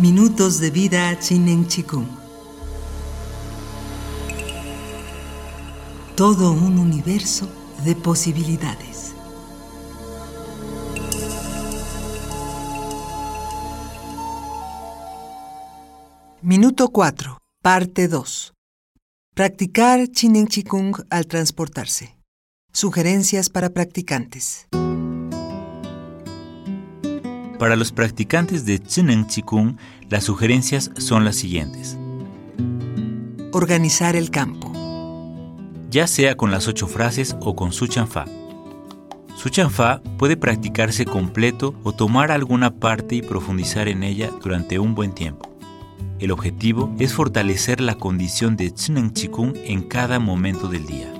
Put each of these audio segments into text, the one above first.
Minutos de vida Chinen Chikung. Todo un universo de posibilidades. Minuto 4, parte 2. Practicar Chinen Chikung al transportarse. Sugerencias para practicantes. Para los practicantes de Chinen Chikung, las sugerencias son las siguientes. Organizar el campo. Ya sea con las ocho frases o con su chanfa. Su chanfa puede practicarse completo o tomar alguna parte y profundizar en ella durante un buen tiempo. El objetivo es fortalecer la condición de Chinen Chikung en cada momento del día.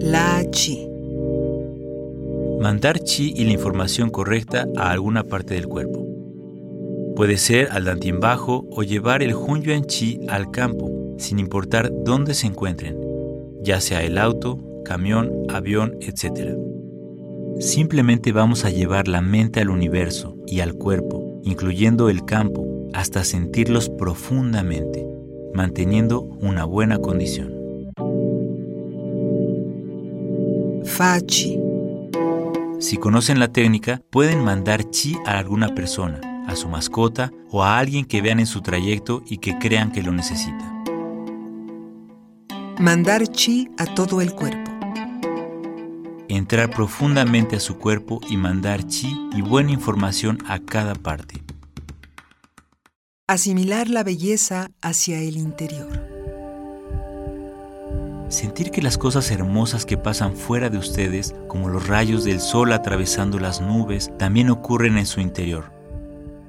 La Chi. Mandar chi y la información correcta a alguna parte del cuerpo. Puede ser al dantien bajo o llevar el Hunyuan chi al campo, sin importar dónde se encuentren, ya sea el auto, camión, avión, etc. Simplemente vamos a llevar la mente al universo y al cuerpo, incluyendo el campo, hasta sentirlos profundamente, manteniendo una buena condición. Fa Chi. Si conocen la técnica, pueden mandar chi a alguna persona, a su mascota o a alguien que vean en su trayecto y que crean que lo necesita. Mandar chi a todo el cuerpo. Entrar profundamente a su cuerpo y mandar chi y buena información a cada parte. Asimilar la belleza hacia el interior. Sentir que las cosas hermosas que pasan fuera de ustedes, como los rayos del sol atravesando las nubes, también ocurren en su interior.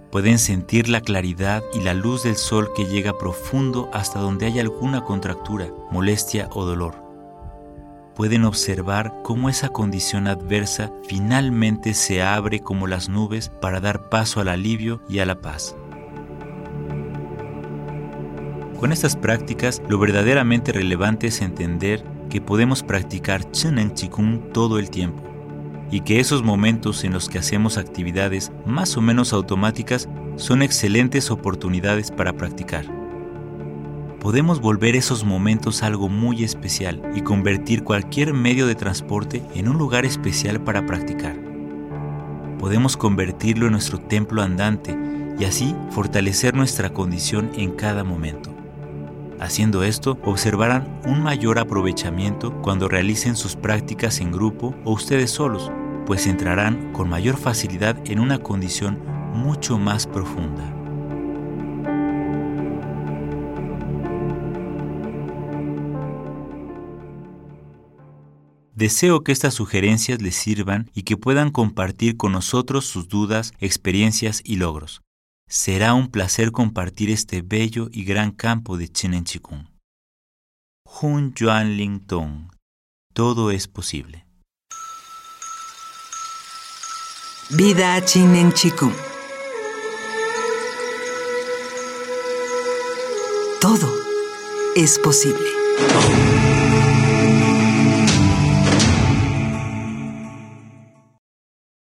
Pueden sentir la claridad y la luz del sol que llega profundo hasta donde hay alguna contractura, molestia o dolor. Pueden observar cómo esa condición adversa finalmente se abre como las nubes para dar paso al alivio y a la paz. Con estas prácticas, lo verdaderamente relevante es entender que podemos practicar Chinen Chikung todo el tiempo y que esos momentos en los que hacemos actividades más o menos automáticas son excelentes oportunidades para practicar. Podemos volver esos momentos algo muy especial y convertir cualquier medio de transporte en un lugar especial para practicar. Podemos convertirlo en nuestro templo andante y así fortalecer nuestra condición en cada momento. Haciendo esto, observarán un mayor aprovechamiento cuando realicen sus prácticas en grupo o ustedes solos, pues entrarán con mayor facilidad en una condición mucho más profunda. Deseo que estas sugerencias les sirvan y que puedan compartir con nosotros sus dudas, experiencias y logros. Será un placer compartir este bello y gran campo de Chinen Chikung. Hun Yuan Ling Tong. Todo es posible. Vida Chinen Chikung. Todo es posible.